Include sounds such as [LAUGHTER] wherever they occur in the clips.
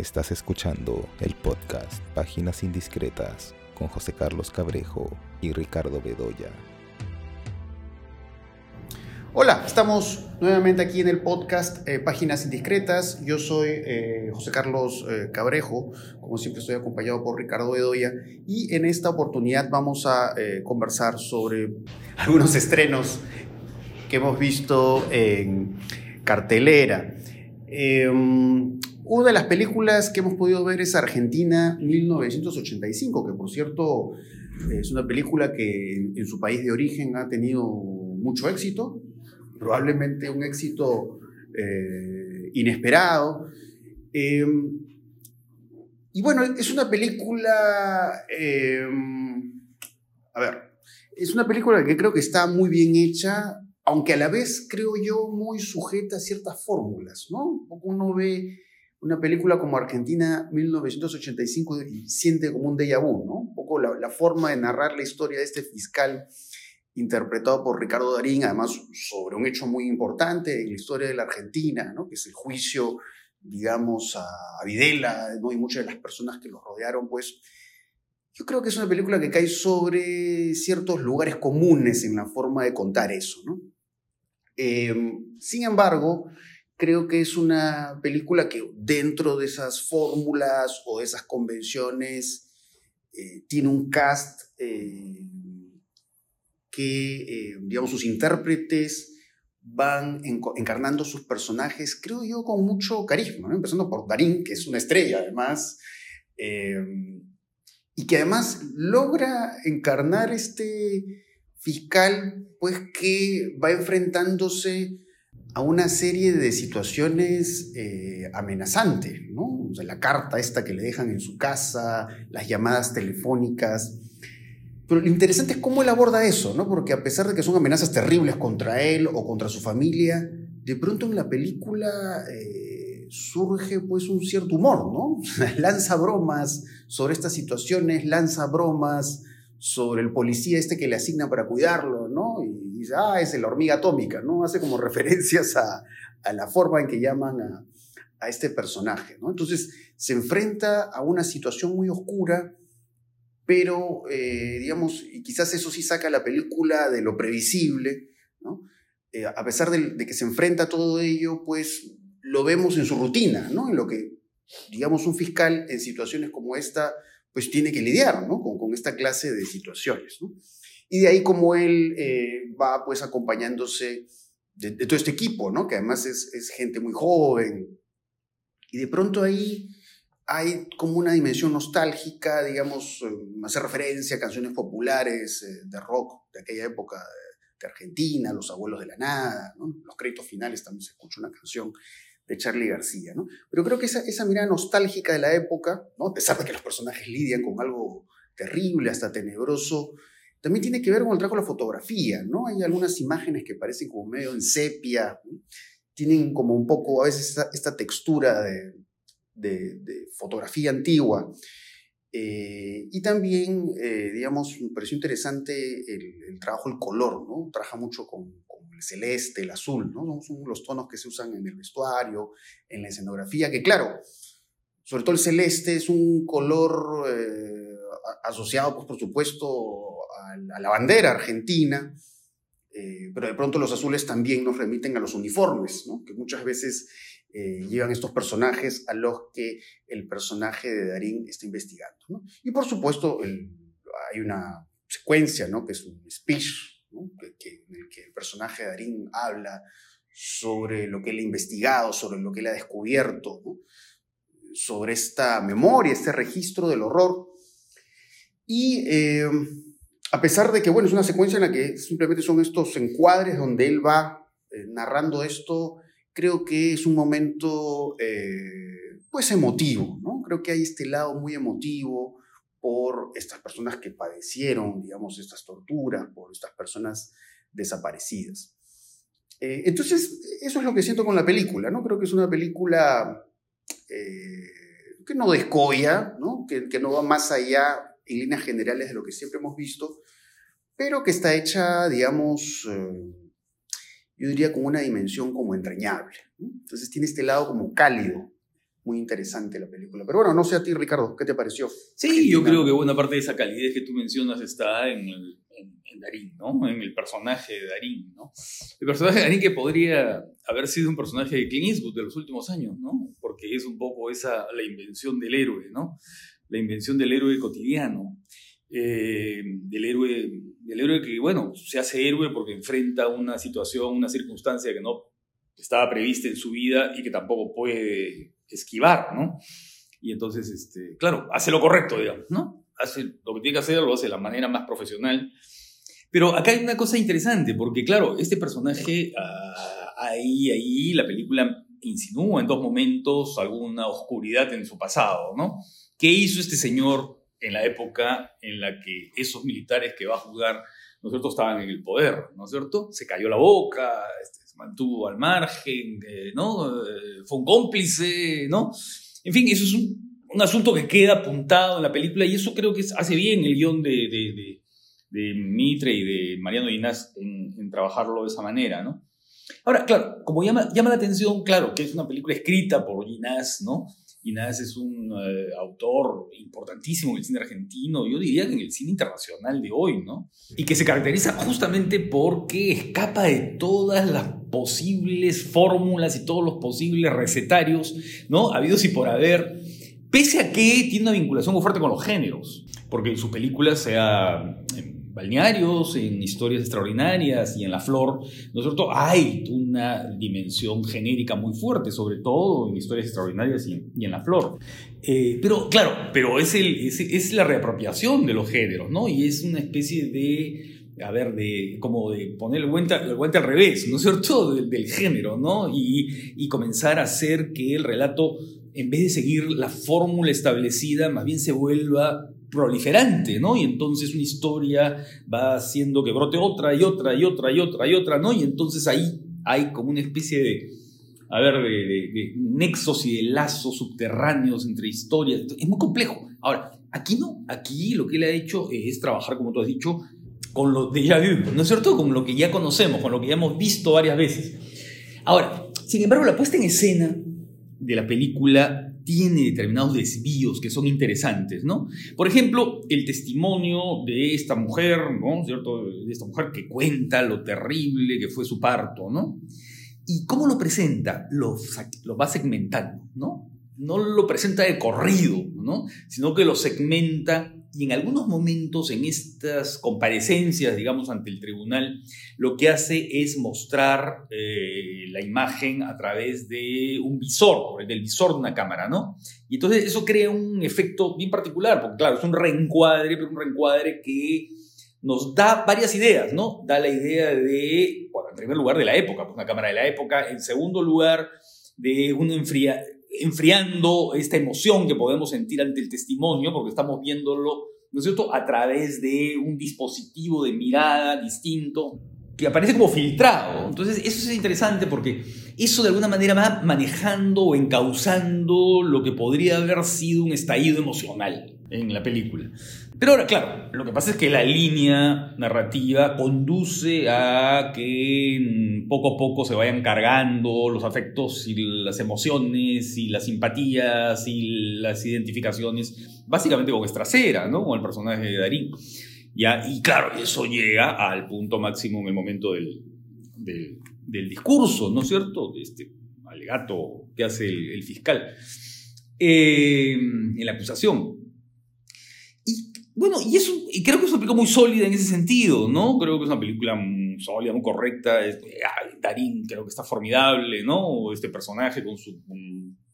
Estás escuchando el podcast Páginas Indiscretas con José Carlos Cabrejo y Ricardo Bedoya. Hola, estamos nuevamente aquí en el podcast eh, Páginas Indiscretas. Yo soy eh, José Carlos eh, Cabrejo, como siempre estoy acompañado por Ricardo Bedoya y en esta oportunidad vamos a conversar sobre algunos estrenos que hemos visto en cartelera. Em, una de las películas que hemos podido ver es Argentina 1985, que por cierto es una película que en, su país de origen ha tenido mucho éxito, probablemente un éxito eh, inesperado. Em, y bueno, es una película, em, a ver, es una película que creo que está muy bien hecha, aunque a la vez creo yo muy sujeta a ciertas fórmulas, ¿no? Uno ve una película como Argentina 1985 y siente como un déjà vu, ¿no? Un poco la, forma de narrar la historia de este fiscal interpretado por Ricardo Darín, además sobre un hecho muy importante en la historia de la Argentina, ¿no? que es el juicio, digamos, a, Videla ¿no? y muchas de las personas que lo rodearon, pues yo creo que es una película que cae sobre ciertos lugares comunes en la forma de contar eso. ¿no? Eh, sin embargo, creo que es una película que dentro de esas fórmulas o esas convenciones eh, tiene un cast eh, que, eh, digamos, sus intérpretes van encarnando sus personajes, creo yo, con mucho carisma, empezando por Darín, que es una estrella además, y que además logra encarnar este fiscal, pues que va enfrentándose a una serie de situaciones eh, amenazantes, ¿no? O sea, la carta esta que le dejan en su casa, las llamadas telefónicas. Pero lo interesante es cómo él aborda eso, ¿no? Porque a pesar de que son amenazas terribles contra él o contra su familia, de pronto en la película eh, surge pues un cierto humor, ¿no? [LAUGHS] lanza bromas sobre estas situaciones, lanza bromas sobre el policía este que le asigna para cuidarlo, ¿no? Y dice, ah, es la hormiga atómica, ¿no? Hace como [LAUGHS] referencias a, la forma en que llaman a, este personaje, ¿no? Entonces se enfrenta a una situación muy oscura, pero, eh, digamos, y quizás eso sí saca la película de lo previsible, ¿no? Eh, a pesar de, que se enfrenta a todo ello, pues lo vemos en su rutina, ¿no? En lo que, digamos, un fiscal en situaciones como esta pues tiene que lidiar ¿no? con, con, esta clase de situaciones. ¿no? Y de ahí como él eh, va pues acompañándose de, todo este equipo, ¿no? que además es, es, gente muy joven. Y de pronto ahí hay como una dimensión nostálgica, digamos, eh, hace referencia a canciones populares eh, de rock de aquella época de, Argentina, Los Abuelos de la Nada, ¿no? los créditos finales también se escucha una canción de Charlie García, ¿no? Pero creo que esa, esa mirada nostálgica de la época, ¿no? A pesar de que los personajes lidian con algo terrible, hasta tenebroso, también tiene que ver con el trabajo de la fotografía, ¿no? Hay algunas imágenes que parecen como medio en sepia, tienen como un poco a veces esta, textura de, fotografía antigua. Eh, y también, eh, digamos, me pareció interesante el, el, trabajo del color, ¿no? Trabaja mucho con, celeste, el azul, ¿no? Son los tonos que se usan en el vestuario, en la escenografía, que claro, sobre todo el celeste es un color eh, asociado, pues, por supuesto, a, la bandera argentina, eh, pero de pronto los azules también nos remiten a los uniformes, que muchas veces eh, llevan estos personajes a los que el personaje de Darín está investigando. Y por supuesto hay una secuencia, que es un speech en el que el personaje de Darín habla sobre lo que él ha investigado, sobre lo que él ha descubierto, sobre esta memoria, este registro del horror. Y eh, a pesar de que, bueno, es una secuencia en la que simplemente son estos encuadres donde él va eh, narrando esto, creo que es un momento, eh, pues, emotivo, ¿no? Creo que hay este lado muy emotivo, por estas personas que padecieron, digamos, estas torturas, por estas personas desaparecidas. Eh, entonces, eso es lo que siento con la película, ¿no? Creo que es una película que no descoya, ¿no? Que, no va más allá en líneas generales de lo que siempre hemos visto, pero que está hecha, digamos, eh, yo diría con una dimensión como entrañable. Entonces tiene este lado como cálido muy interesante la película. Pero bueno, no sé a ti, Ricardo, ¿qué te pareció? Sí, yo creo que buena parte de esa calidez que tú mencionas está en, en, Darín, ¿no? En el personaje de Darín, ¿no? El personaje de Darín que podría haber sido un personaje de Clint Eastwood de los últimos años, ¿no? Porque es un poco esa, la invención del héroe, ¿no? La invención del héroe cotidiano. Eh, del, héroe, del héroe que, bueno, se hace héroe porque enfrenta una situación, una circunstancia que no estaba prevista en su vida y que tampoco puede esquivar, ¿no? Y entonces, este, claro, hace lo correcto, digamos, ¿no? Hace lo que tiene que hacer, lo hace de la manera más profesional. Pero acá hay una cosa interesante, porque claro, este personaje, ah, ahí, ahí, la película insinúa en dos momentos alguna oscuridad en su pasado, ¿no? ¿Qué hizo este señor en la época en la que esos militares que va a juzgar, ¿no es cierto?, estaban en el poder, ¿no es cierto? Se cayó la boca, este, se mantuvo al margen, eh, ¿no? Eh, fue un cómplice, ¿no? En fin, eso es un, asunto que queda apuntado en la película y eso creo que hace bien el guion de, de, de, Mitre y de Mariano Inás en, en, trabajarlo de esa manera, ¿no? Ahora, claro, como llama, llama la atención, claro, que es una película escrita por Inás, ¿no? Inás es un eh, autor importantísimo en el cine argentino, yo diría que en el cine internacional de hoy, ¿no? Y que se caracteriza justamente porque escapa de todas las posibles fórmulas y todos los posibles recetarios, ¿no? Habidos y por haber, pese a que tiene una vinculación muy fuerte con los géneros, porque en sus películas, sea balnearios, en historias extraordinarias y en La Flor, ¿no es cierto? Hay una dimensión genérica muy fuerte, sobre todo en historias extraordinarias y, en La Flor. Eh, pero claro, pero es, el, es, la reapropiación de los géneros, ¿no? Y es una especie de a ver, de como de poner el guante, el guante al revés, ¿no es cierto?, del, del género, ¿no? Y, y, comenzar a hacer que el relato, en vez de seguir la fórmula establecida, más bien se vuelva proliferante, ¿no? Y entonces una historia va haciendo que brote otra y otra y otra y otra y otra, ¿no? Y entonces ahí hay como una especie de, a ver, de, nexos y de lazos subterráneos entre historias. Es muy complejo. Ahora, aquí no, aquí lo que él ha hecho es trabajar, como tú has dicho, con lo de ya vu, ¿no es cierto? Con lo que ya conocemos, con lo que ya hemos visto varias veces. Ahora, sin embargo, la puesta en escena de la película tiene determinados desvíos que son interesantes, ¿no? Por ejemplo, el testimonio de esta mujer, ¿no? ¿Cierto? De esta mujer que cuenta lo terrible que fue su parto, ¿no? ¿Y cómo lo presenta? Lo, lo va segmentando, ¿no? No lo presenta de corrido, ¿no? Sino que lo segmenta y en algunos momentos en estas comparecencias, digamos, ante el tribunal, lo que hace es mostrar eh, la imagen a través de un visor, del visor de una cámara, ¿no? Y entonces eso crea un efecto bien particular, porque claro, es un reencuadre, pero un reencuadre que nos da varias ideas, ¿no? Da la idea de, bueno, en primer lugar, de la época, pues una cámara de la época, en segundo lugar, de un enfriamiento enfriando esta emoción que podemos sentir ante el testimonio, porque estamos viéndolo, ¿no es cierto?, a través de un dispositivo de mirada distinto que aparece como filtrado. Entonces, eso es interesante porque eso de alguna manera va manejando o encauzando lo que podría haber sido un estallido emocional en la película. Pero ahora, claro, lo que pasa es que la línea narrativa conduce a que poco a poco se vayan cargando los afectos y las emociones y las simpatías y las identificaciones, básicamente con Estracera, ¿no? Con el personaje de Darín. ¿Ya? Y claro, eso llega al punto máximo en el momento del, del, discurso, ¿no es cierto? Este alegato que hace el, fiscal eh, en la acusación. Bueno, y, eso, y creo que es una película muy sólida en ese sentido, ¿no? Creo que es una película muy sólida, muy correcta. Darín creo que está formidable, ¿no? Este personaje con su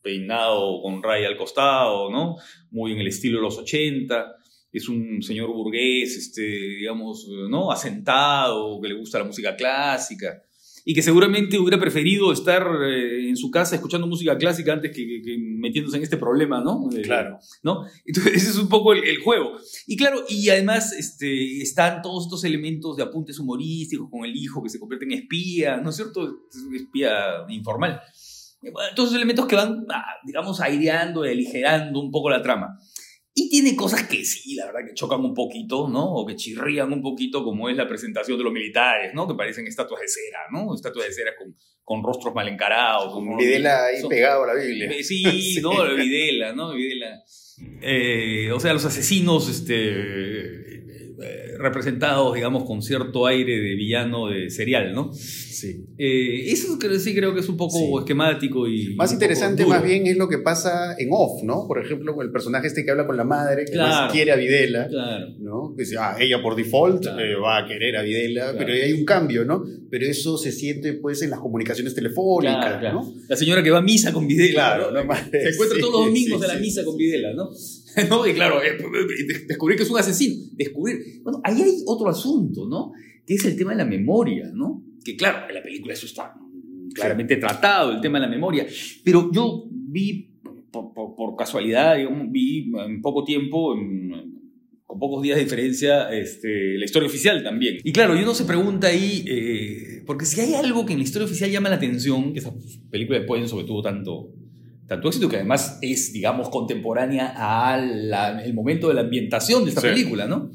peinado con raya al costado, ¿no? Muy en el estilo de los 80. Es un señor burgués, este, digamos, ¿no? Asentado, que le gusta la música clásica y que seguramente hubiera preferido estar eh, en su casa escuchando música clásica antes que, metiéndose en este problema, ¿no? claro. ¿no? Entonces, [LAUGHS] ese es un poco el, juego. Y claro, y además este, están todos estos elementos de apuntes humorísticos con el hijo que se convierte en espía, ¿no es cierto? Es un espía informal. todos esos elementos que van, ah, digamos, aireando y aligerando un poco la trama. Y tiene cosas que sí, la verdad, que chocan un poquito, ¿no? O que chirrían un poquito, como es la presentación de los militares, ¿no? Que parecen estatuas de cera, ¿no? Estatuas de cera con, con rostros mal encarados. Con Videla ahí pegado a la Biblia. Sí, [LAUGHS] ¿no? Videla, ¿no? Videla. Eh, o sea, los asesinos, este eh, representados, digamos, con cierto aire de villano de serial, ¿no? Sí. Eh, eso sí creo que es un poco esquemático y... Más interesante más bien es lo que pasa en off, ¿no? Por ejemplo, el personaje este que habla con la madre, que más quiere a Videla, claro. ¿no? Que dice, ah, ella por default eh, va a querer a Videla, pero hay un cambio, ¿no? Pero eso se siente pues en las comunicaciones telefónicas, ¿no? La señora que va a misa con Videla. Claro, ¿no? Se encuentra [LAUGHS] todos los domingos de la misa con Videla, ¿no? [LAUGHS] ¿no? Y claro, eh, descubrir que es un asesino, descubrir... Bueno, ahí hay otro asunto, ¿no? Que es el tema de la memoria, ¿no? Que claro, en la película eso está claramente tratado, el tema de la memoria, pero yo vi, por, casualidad, vi en poco tiempo, con pocos días de diferencia, este, la historia oficial también. Y claro, uno se pregunta ahí, eh, porque si hay algo que en la historia oficial llama la atención, que esa película después sobre todo tanto tanto éxito que además es, digamos, contemporánea al momento de la ambientación de esta película, ¿no?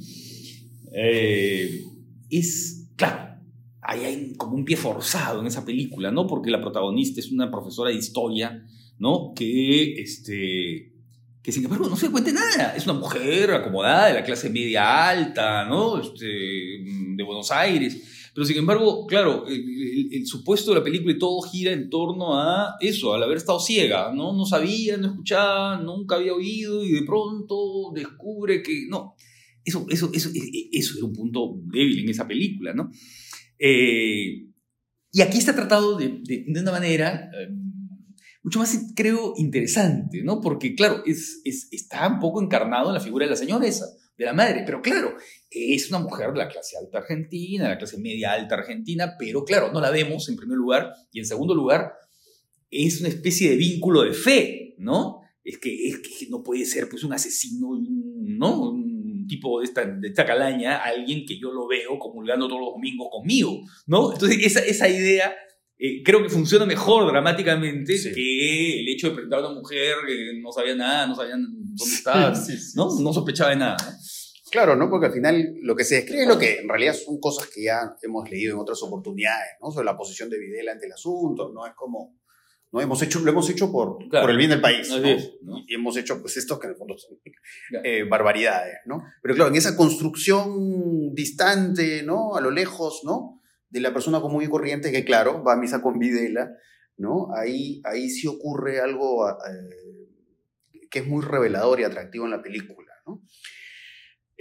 Eh, es, claro, ahí hay como un pie forzado en esa película, ¿no? Porque la protagonista es una profesora de historia, ¿no? Que, este, que sin embargo no se cuente nada. Es una mujer acomodada de la clase media alta, ¿no? Este, de Buenos Aires pero sin embargo, claro, el, supuesto de la película y todo gira en torno a eso, al haber estado ciega, ¿no? No sabía, no escuchaba, nunca había oído y de pronto descubre que no. Eso, eso, eso, e, e, eso es un punto débil en esa película, ¿no? Eh, y aquí está tratado de, de, una manera eh, mucho más, creo, interesante, ¿no? Porque, claro, es, es, está un poco encarnado en la figura de la señora esa de la madre. Pero claro, es una mujer de la clase alta argentina, de la clase media alta argentina, pero claro, no la vemos en primer lugar. Y en segundo lugar, es una especie de vínculo de fe, ¿no? Es que, es que no puede ser pues un asesino, ¿no? Un tipo de esta, de esta calaña, alguien que yo lo veo comulgando todos los domingos conmigo, ¿no? Entonces, esa, esa idea eh, creo que funciona mejor dramáticamente que el hecho de presentar a una mujer que no sabía nada, no sabía dónde estaba, ¿no? No sospechaba de nada. Claro, ¿no? Porque al final lo que se describe es lo que en realidad son cosas que ya hemos leído en otras oportunidades, ¿no? Sobre la posición de Videla ante el asunto, ¿no? Es como, ¿no? Hemos hecho, lo hemos hecho por, por el bien del país, ¿no? Y hemos hecho, pues, esto que en el fondo son eh, barbaridades, ¿no? Pero claro, en esa construcción distante, ¿no? A lo lejos, ¿no? de la persona común y corriente que, claro, va a misa con Videla, ¿no? Ahí, ahí sí ocurre algo eh, que es muy revelador y atractivo en la película, ¿no?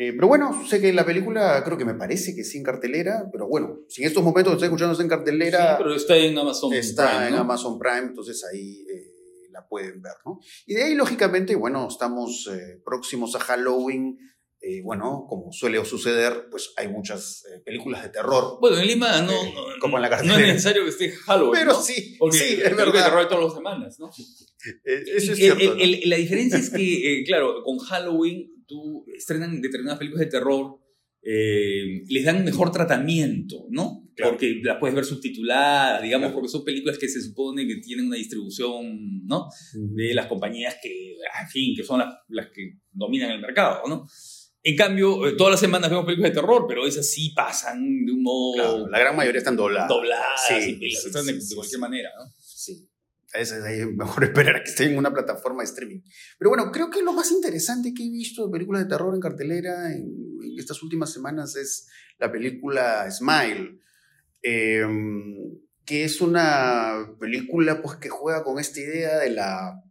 Eh, pero bueno, sé que la película creo que me parece que sí en cartelera, pero bueno, si en estos momentos estoy escuchando en cartelera... Sí, pero está en Amazon está Prime. en Amazon Prime, entonces ahí eh, la pueden ver, ¿no? Y de ahí, lógicamente, bueno, estamos próximos a Halloween, eh, bueno, como suele suceder, pues hay muchas eh, películas de terror. Bueno, en Lima no, eh, como en la [LAUGHS] no es necesario que esté Halloween. Pero sí, sí, es verdad. de terror todas las semanas, ¿no? Eso es cierto. la diferencia es que, claro, con Halloween tú estrenan determinadas películas de terror, les dan mejor tratamiento, ¿no? Porque las puedes ver subtituladas, digamos, porque son películas que se supone que tienen una distribución, ¿no? De las compañías que, en fin, que son las, las que dominan el mercado, ¿no? En cambio, eh, todas las semanas vemos películas de terror, pero esas sí pasan de un modo. la gran mayoría están dobladas. Dobladas, sí, están de, cualquier manera, ¿no? Sí. A veces es mejor [LAUGHS] esperar a que esté en una plataforma de streaming. Pero bueno, creo que lo más interesante que he visto de películas de terror en cartelera en, estas últimas semanas es la película Smile, em, que es una película pues, que juega con esta idea de la,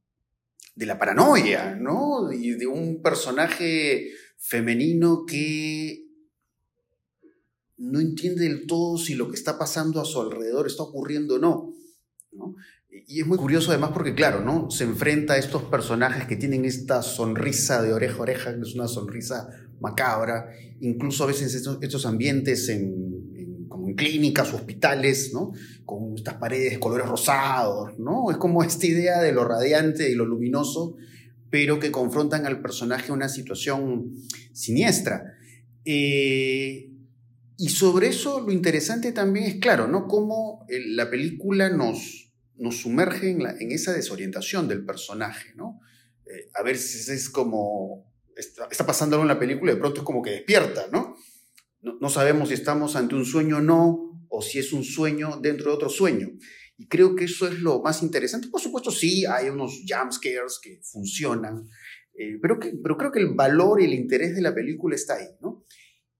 de la paranoia, ¿no? Y de un personaje femenino que no entiende del todo si lo que está pasando a su alrededor está ocurriendo o no. Y es muy curioso además porque, claro, ¿no? se enfrenta a estos personajes que tienen esta sonrisa de oreja a oreja, que es una sonrisa macabra, incluso a veces estos, ambientes en, como en clínicas, hospitales, ¿no? con estas paredes de colores rosados, ¿no? es como esta idea de lo radiante y lo luminoso pero que confrontan al personaje una situación siniestra. Eh, y sobre eso lo interesante también es, claro, ¿no? Cómo eh, la película nos, nos sumerge en, esa desorientación del personaje, ¿no? Eh, a veces es como está, está pasando algo en la película y de pronto es como que despierta, ¿no? ¿no? No sabemos si estamos ante un sueño o no, o si es un sueño dentro de otro sueño. Y creo que eso es lo más interesante. Por supuesto, sí, hay unos jump scares que funcionan, eh, pero, que, pero creo que el valor y el interés de la película está ahí, ¿no?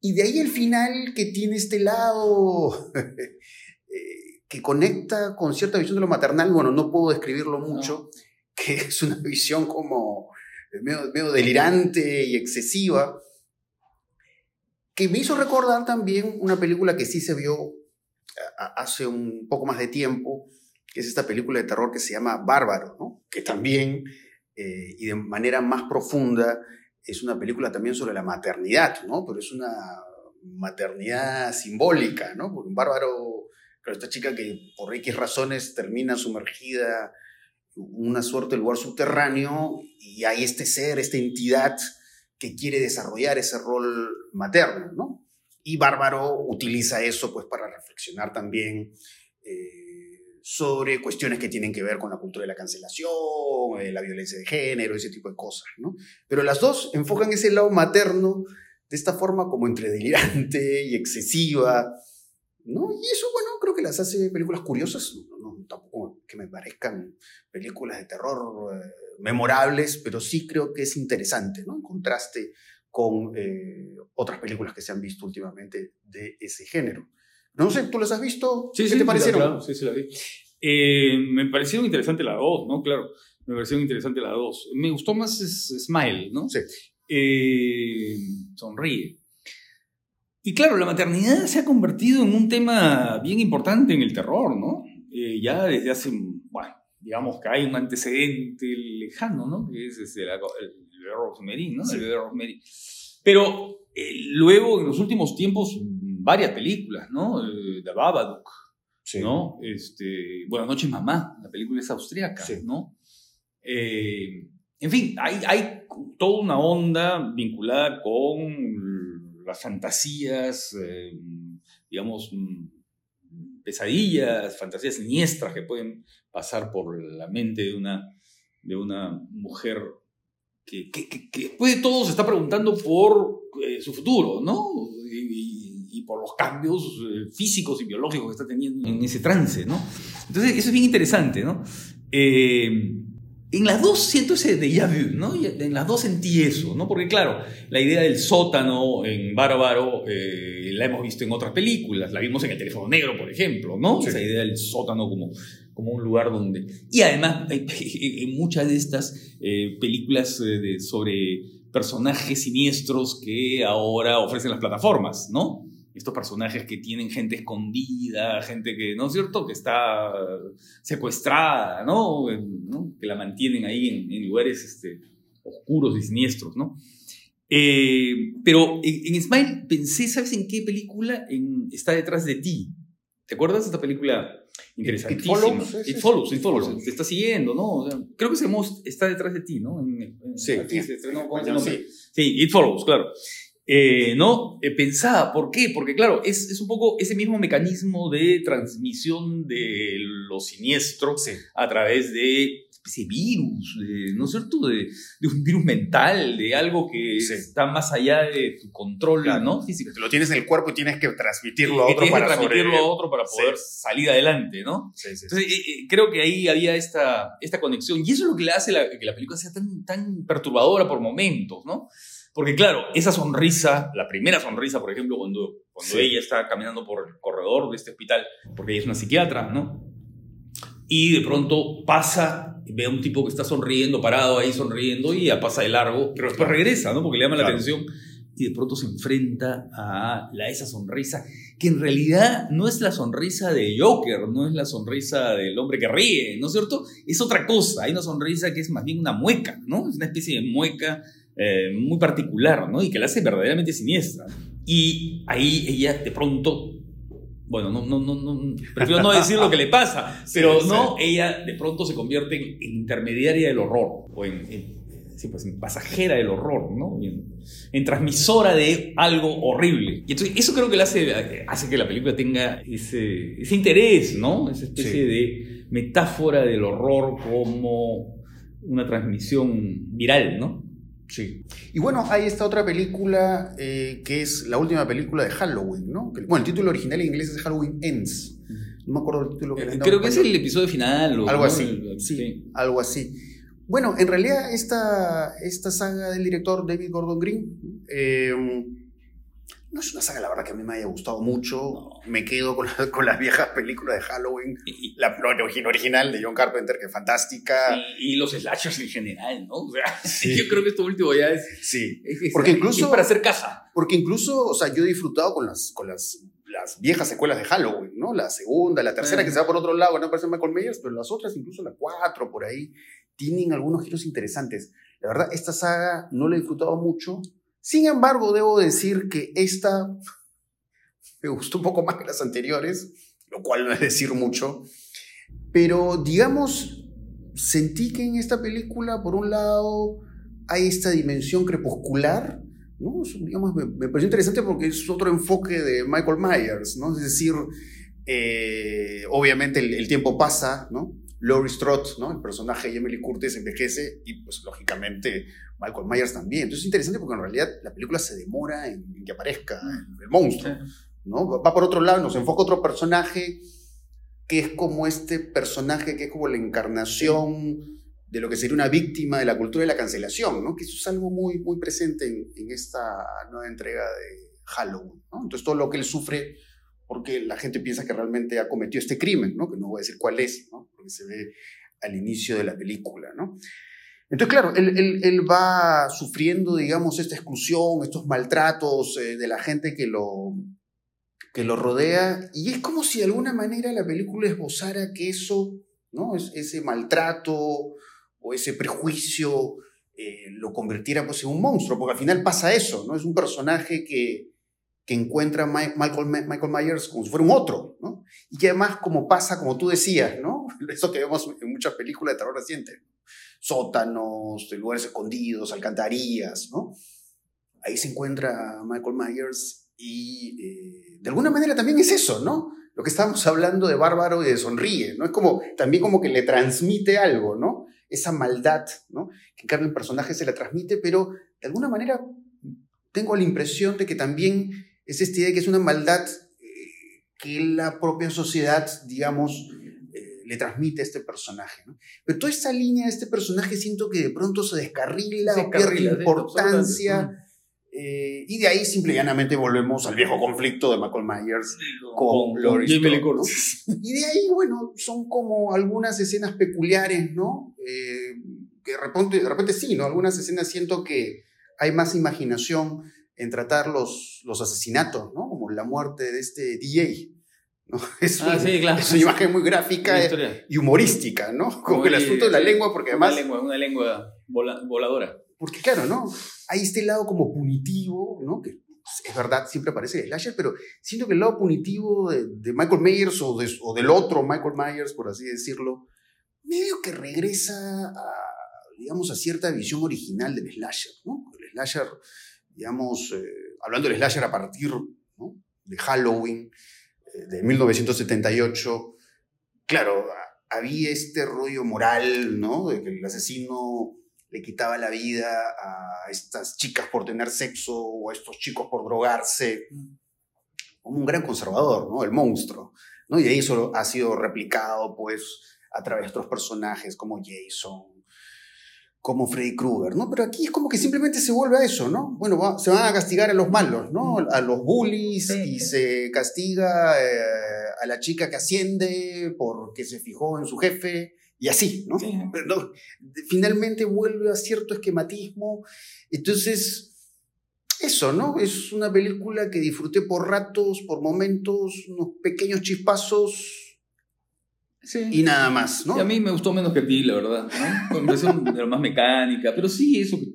Y de ahí el final que tiene este lado [LAUGHS] eh, que conecta con cierta visión de lo maternal, bueno, no puedo describirlo mucho, [LAUGHS] que es una visión como medio, medio delirante y excesiva, que me hizo recordar también una película que sí se vio hace un poco más de tiempo, que es esta película de terror que se llama Bárbaro, ¿no? que también, eh, y de manera más profunda, es una película también sobre la maternidad, ¿no? pero es una maternidad simbólica, ¿no? porque un bárbaro, claro, esta chica que por X razones termina sumergida en una suerte de lugar subterráneo y hay este ser, esta entidad que quiere desarrollar ese rol materno, ¿no? Y Bárbaro utiliza eso pues para reflexionar también eh, sobre cuestiones que tienen que ver con la cultura de la cancelación, eh, la violencia de género, ese tipo de cosas, ¿no? Pero las dos enfocan ese lado materno de esta forma como entre delirante y excesiva, ¿no? Y eso, bueno, creo que las hace películas curiosas, no, tampoco que me parezcan películas de terror eh, memorables, pero sí creo que es interesante, ¿no? En contraste con eh, otras películas que se han visto últimamente de ese género. No sé, ¿tú las has visto? Sí, ¿Qué sí, te parecieron? Claro, sí, sí, la vi. Eh, me pareció interesante la 2, ¿no? Claro, me pareció interesante la 2. Me gustó más es- Smile, ¿no? Sí. Eh, sonríe. Y claro, la maternidad se ha convertido en un tema bien importante en el terror, ¿no? Eh, ya desde hace, bueno, digamos que hay un antecedente lejano, ¿no? Que es este, la- el, bebé Rosemary, ¿no? Sí. El bebé Rosemary. Pero eh, luego, en los últimos tiempos, varias películas, ¿no? Eh, The Babadook, Sí. ¿no? Este, Buenas noches, mamá. La película es austríaca, Sí. ¿no? Eh, en fin, hay, hay toda una onda vinculada con las fantasías, eh, digamos, pesadillas, fantasías siniestras que pueden pasar por la mente de una, de una mujer que, que, que- que después de todo se está preguntando por eh, su futuro, ¿no? Y, y- y por los cambios eh, físicos y biológicos que está teniendo en ese trance, ¿no? Entonces, eso es bien interesante, ¿no? Eh, en las dos siento ese déjà vu, ¿no? Y En las dos sentí eso, ¿no? Porque claro, la idea del sótano en Bárbaro eh, la hemos visto en otras películas, la vimos en El teléfono negro, por ejemplo, ¿no? Sí. Esa idea del sótano como, como un lugar donde... Y además, en muchas de estas eh, películas eh, de- sobre personajes siniestros que ahora ofrecen las plataformas, ¿no? Estos personajes que tienen gente escondida, gente que, ¿no es cierto?, que está secuestrada, ¿no? Que la mantienen ahí en, lugares este, oscuros y siniestros, ¿no? Eh, pero en, Smile pensé, ¿sabes en qué película? Está detrás de ti. ¿Te acuerdas de esta película interesantísima? Follows, es- It Follows, It It Follows. Follows. Te está siguiendo, ¿no? O sea, creo que se Está detrás de ti, ¿no? En- en- Sí. aquí se estrenó. Sí. Sí, It Follows, claro. Eh, ¿No? Eh, pensaba, ¿por qué? Porque, claro, es, es un poco ese mismo mecanismo de transmisión de lo siniestro Sí. a través de ese virus, de, ¿no es cierto? De, de un virus mental, de algo que Sí. está más allá de tu control, Claro. ¿no? Físico. Lo tienes en el cuerpo y tienes que transmitirlo a Que otro para transmitirlo sobrevivir. a otro para Sí. poder salir adelante, ¿no? Sí, sí, sí. Entonces, eh, eh, creo que ahí había esta, esta conexión. Y eso es lo que le hace la- que la película sea tan, tan perturbadora por momentos, ¿no? Porque, claro, esa sonrisa, la primera sonrisa, por ejemplo, cuando, cuando Sí. ella está caminando por el corredor de este hospital, porque ella es una psiquiatra, ¿no? Y de pronto pasa, ve a un tipo que está sonriendo, parado ahí sonriendo, y ya pasa de largo, pero después regresa, ¿no? Porque le llama la Claro. atención. Y de pronto se enfrenta a la, esa sonrisa, que en realidad no es la sonrisa de Joker, no es la sonrisa del hombre que ríe, ¿no es cierto? Es otra cosa, hay una sonrisa que es más bien una mueca, ¿no? Es una especie de mueca eh, muy particular, ¿no? Y que la hace verdaderamente siniestra. Y ahí ella de pronto, bueno, no, no, no, no prefiero no decir lo que le pasa, [LAUGHS] pero Sí, no, ella de pronto se convierte en, intermediaria del horror, o en, en- sí, pues, en pasajera del horror, ¿no? En, en transmisora de algo horrible. Y entonces eso creo que le hace, hace que la película tenga ese, ese interés, ¿no? Esa especie de metáfora del horror como una transmisión viral, ¿no? Sí. Y bueno, hay esta otra película eh, que es la última película de Halloween, ¿no? Bueno, el título original en inglés es Halloween Ends. No me acuerdo el título que dado Creo que es el episodio final. o- Algo así, El- sí, algo así. Bueno, en realidad esta, esta saga del director David Gordon Green eh, no es una saga, la verdad, que a mí me haya gustado mucho. No. Me quedo con, la- con las viejas películas de Halloween. Y, La origi- original de John Carpenter, que es fantástica. y- y los slashers en general, ¿no? O sea, [LAUGHS] Sí. yo creo que esto último ya es. Sí. es- es- Porque incluso- es para hacer caja. Porque incluso, o sea, yo he disfrutado con las, con las, las viejas secuelas de Halloween, ¿no? La segunda, la tercera, Ah. que se va por otro lado, no parece Michael Myers, pero las otras, incluso la cuatro, por ahí, tienen algunos giros interesantes. La verdad, esta saga no la he disfrutado mucho. Sin embargo, debo decir que esta me gustó un poco más que las anteriores, lo cual no es decir mucho. Pero, digamos, sentí que en esta película, por un lado, hay esta dimensión crepuscular, ¿no? Digamos, me, me pareció interesante porque es otro enfoque de Michael Myers, ¿no? Es decir, eh, obviamente el tiempo pasa, ¿no? Laurie Strode, ¿no? El personaje de Emily Curtis envejece y, pues, lógicamente, Michael Myers también. Entonces es interesante porque en realidad la película se demora en, en que aparezca el, el monstruo. ¿no? Va por otro lado, nos enfoca otro personaje que es como este personaje que es como la encarnación de lo que sería una víctima de la cultura de la cancelación, ¿no? Que eso es algo muy, muy presente en, en esta nueva entrega de Halloween, ¿no? Entonces todo lo que él sufre porque la gente piensa que realmente ha cometido este crimen, ¿no? Que no voy a decir cuál es, ¿no? Porque se ve al inicio de la película, ¿no? Entonces, claro, él, va sufriendo, digamos, esta exclusión, estos maltratos eh, de la gente que lo, que lo rodea, y es como si de alguna manera la película esbozara que eso, ¿no? Es, ese maltrato o ese prejuicio eh, lo convirtiera pues, en un monstruo, porque al final pasa eso, ¿no? Es un personaje que, que encuentra Michael, Michael Myers como si fuera un otro, ¿no? Y que además, como pasa, como tú decías, ¿no? [LAUGHS] Eso que vemos en muchas películas de terror recientes, sótanos, lugares escondidos, alcantarillas, ¿no? Ahí se encuentra Michael Myers y eh, de alguna manera también es eso, ¿no? Lo que estábamos hablando de Bárbaro y de Sonríe, ¿no? Es como, también como que le transmite algo, ¿no? Esa maldad, ¿no? Que en cambio el personaje se la transmite, pero de alguna manera tengo la impresión de que también es esta idea de que es una maldad eh, que la propia sociedad, digamos, eh, le transmite a este personaje, ¿no? Pero toda esta línea de este personaje siento que de pronto se descarrila, Se pierde importancia. eh, y de ahí simple y llanamente volvemos al viejo conflicto de Michael Myers Con, con Laurie ¿no? Y de ahí, bueno, son como algunas escenas peculiares, ¿no? Eh, que de repente, de repente sí, ¿no? Algunas escenas siento que hay más imaginación en tratar los, los asesinatos, ¿no? Como la muerte de este DJ, ¿no? [LAUGHS] Es, Ah, un- sí, claro. es una imagen muy gráfica Una y humorística, ¿no? Como el asunto de la lengua, porque Una además, lengua, una lengua vola- voladora. porque claro, ¿no? Hay este lado como punitivo, ¿no? Que pues, es verdad, siempre aparece el slasher, pero siento que el lado punitivo de, de Michael Myers o, de- o del otro Michael Myers, por así decirlo, medio que regresa a, digamos, a cierta visión original del slasher, ¿no? El slasher, digamos, eh, hablando del slasher a partir de Halloween, eh, de 1978, claro, había este rollo moral, ¿no? De que el asesino le quitaba la vida a estas chicas por tener sexo o a estos chicos por drogarse, como un gran conservador, ¿no? El monstruo, ¿no? Y eso ha sido replicado, pues, a través de otros personajes como Jason, como Freddy Krueger, ¿no? Pero aquí es como que simplemente se vuelve a eso, ¿no? Bueno, va- se van a castigar a los malos, ¿no? A los bullies Sí, y sí. se castiga eh, a la chica que asciende porque se fijó en su jefe y así, ¿no? Sí. Pero finalmente vuelve a cierto esquematismo. Entonces, eso, ¿no? Es una película que disfruté por ratos, por momentos, unos pequeños chispazos Sí. y nada más, ¿no? Y a mí me gustó menos que a ti, la verdad. ¿no? Me pareció [LAUGHS] de lo más mecánica. Pero sí, eso que,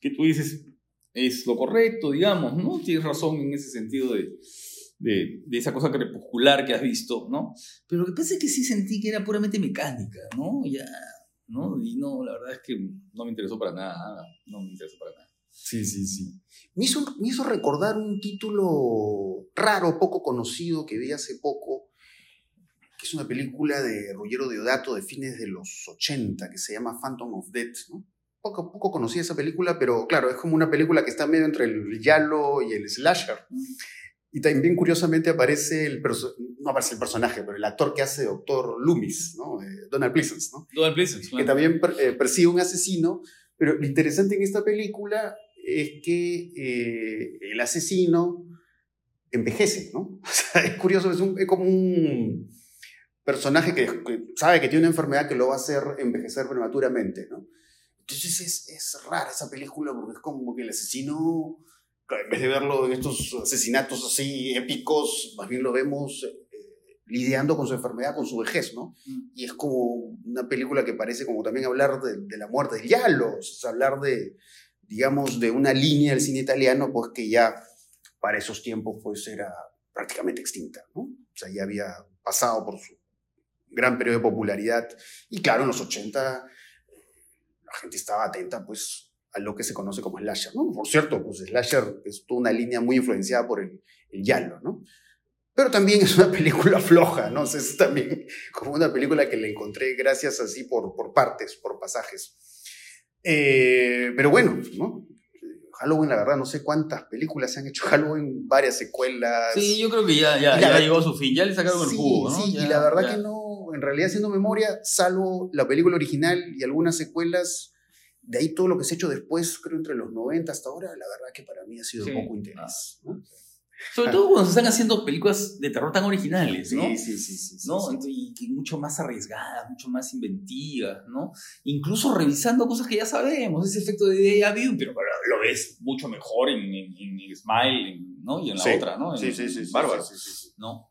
que tú dices es lo correcto, digamos, ¿no? Tienes razón en ese sentido de, de, de esa cosa crepuscular que has visto, ¿no? Pero lo que pasa es que sí sentí que era puramente mecánica, ¿no? Ya, ¿no? Y no, la verdad es que no me interesó para nada. No me interesó para nada. Sí, sí, sí. Me hizo, me hizo recordar un título raro, poco conocido, que vi hace poco, que es una película de Ruggero Deodato de fines de los 80, que se llama Phantom of Death, ¿no? poco, poco conocía esa película, pero claro, es como una película que está medio entre el Yalo y el Slasher. Y también curiosamente aparece el, no aparece el personaje, pero el actor que hace Doctor Loomis, ¿no? Eh, Donald Pleasence, ¿no? Donald Pleasence, Que también eh, persigue un asesino, pero lo interesante en esta película es que eh, el asesino envejece, ¿no? [LAUGHS] O sea, es curioso, es, un, es como un personaje que, que, sabe que tiene una enfermedad que lo va a hacer envejecer prematuramente, ¿no? Entonces es, es rara esa película porque es como que el asesino en vez de verlo en estos asesinatos así épicos, más bien lo vemos eh, lidiando con su enfermedad, con su vejez, ¿no? Mm. Y es como una película que parece como también hablar de, de la muerte de Yalo, es hablar de, digamos, de una línea del cine italiano, pues que ya para esos tiempos pues era prácticamente extinta, ¿no? O sea, ya había pasado por su gran periodo de popularidad. Y claro, en los 80 la gente estaba atenta pues a lo que se conoce como slasher, ¿no? Por cierto, pues slasher es toda una línea muy influenciada por el, el yalo, ¿no? Pero también es una película floja, ¿no? O sea, es también como una película que le encontré gracias así por, por partes, por pasajes. Eh, pero bueno, ¿no? Halloween, la verdad, no sé cuántas películas se han hecho Halloween, varias secuelas. Sí, yo creo que ya, ya, ya llegó a su fin, ya le sacaron sí, el jugo, ¿no? Sí, ya, y la verdad ya. que no, en realidad haciendo memoria, salvo la película original y algunas secuelas, de ahí todo lo que se ha hecho después, creo entre los 90 hasta ahora, la verdad que para mí ha sido Sí. poco interés. ¿no? Sobre todo cuando se están haciendo películas de terror tan originales, ¿no? Sí, sí, sí, sí, sí, ¿no? Entonces, y mucho más arriesgadas, mucho más inventivas, ¿no? Incluso revisando cosas que ya sabemos, ese efecto de déjà vu, pero lo ves mucho mejor en, en- en Smile, en- ¿no? Y en la otra, ¿no? Sí, sí, sí, sí, Bárbaro, sí, sí, sí. ¿no?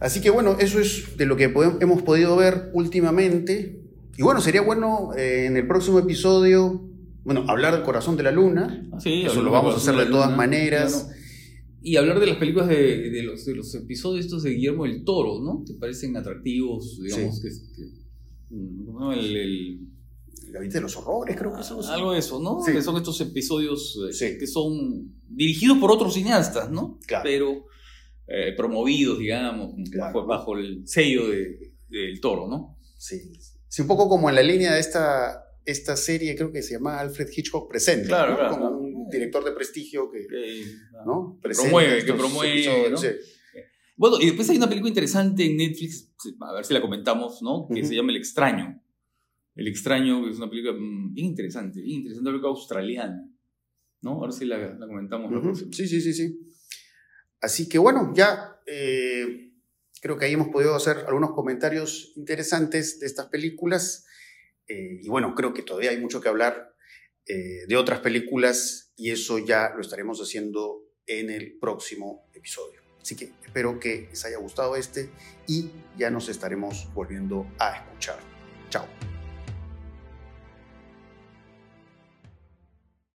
Así que bueno, eso es de lo que hemos podido ver últimamente. Y bueno, sería bueno eh, en el próximo episodio, bueno, hablar del corazón de la luna. Sí, Eso lo vamos a hacer de todas Luna, maneras. claro. Y hablar de las películas de, de los, de los episodios estos de Guillermo del Toro, ¿no? ¿Te parecen atractivos? Digamos que, que- ¿no? el, el- El gabinete de los horrores, creo que eso. algo de eso, ¿no? Sí. Que son estos episodios eh, Sí. que son dirigidos por otros cineastas, ¿no? Claro. Pero eh, promovidos, digamos, Claro. bajo, el sello de- del Toro, ¿no? Sí. Sí, un poco como en la línea de esta, esta serie, creo que se llama Alfred Hitchcock Presente. Claro, ¿no? claro, Como claro. un director de prestigio que, Que, ¿no? Que promueve, que promueve, ¿no? sí. Bueno, y después hay una película interesante en Netflix, a ver si la comentamos, ¿no? Que se llama El extraño. El extraño es una película mm, bien interesante, bien interesante, una película australiana, ¿no? A ver si la, la comentamos la próxima. Sí, sí, sí, sí. Así que bueno, ya eh, creo que ahí hemos podido hacer algunos comentarios interesantes de estas películas. Eh, y bueno, creo que todavía hay mucho que hablar eh, de otras películas y eso ya lo estaremos haciendo en el próximo episodio. Así que espero que les haya gustado este y ya nos estaremos volviendo a escuchar. Chao.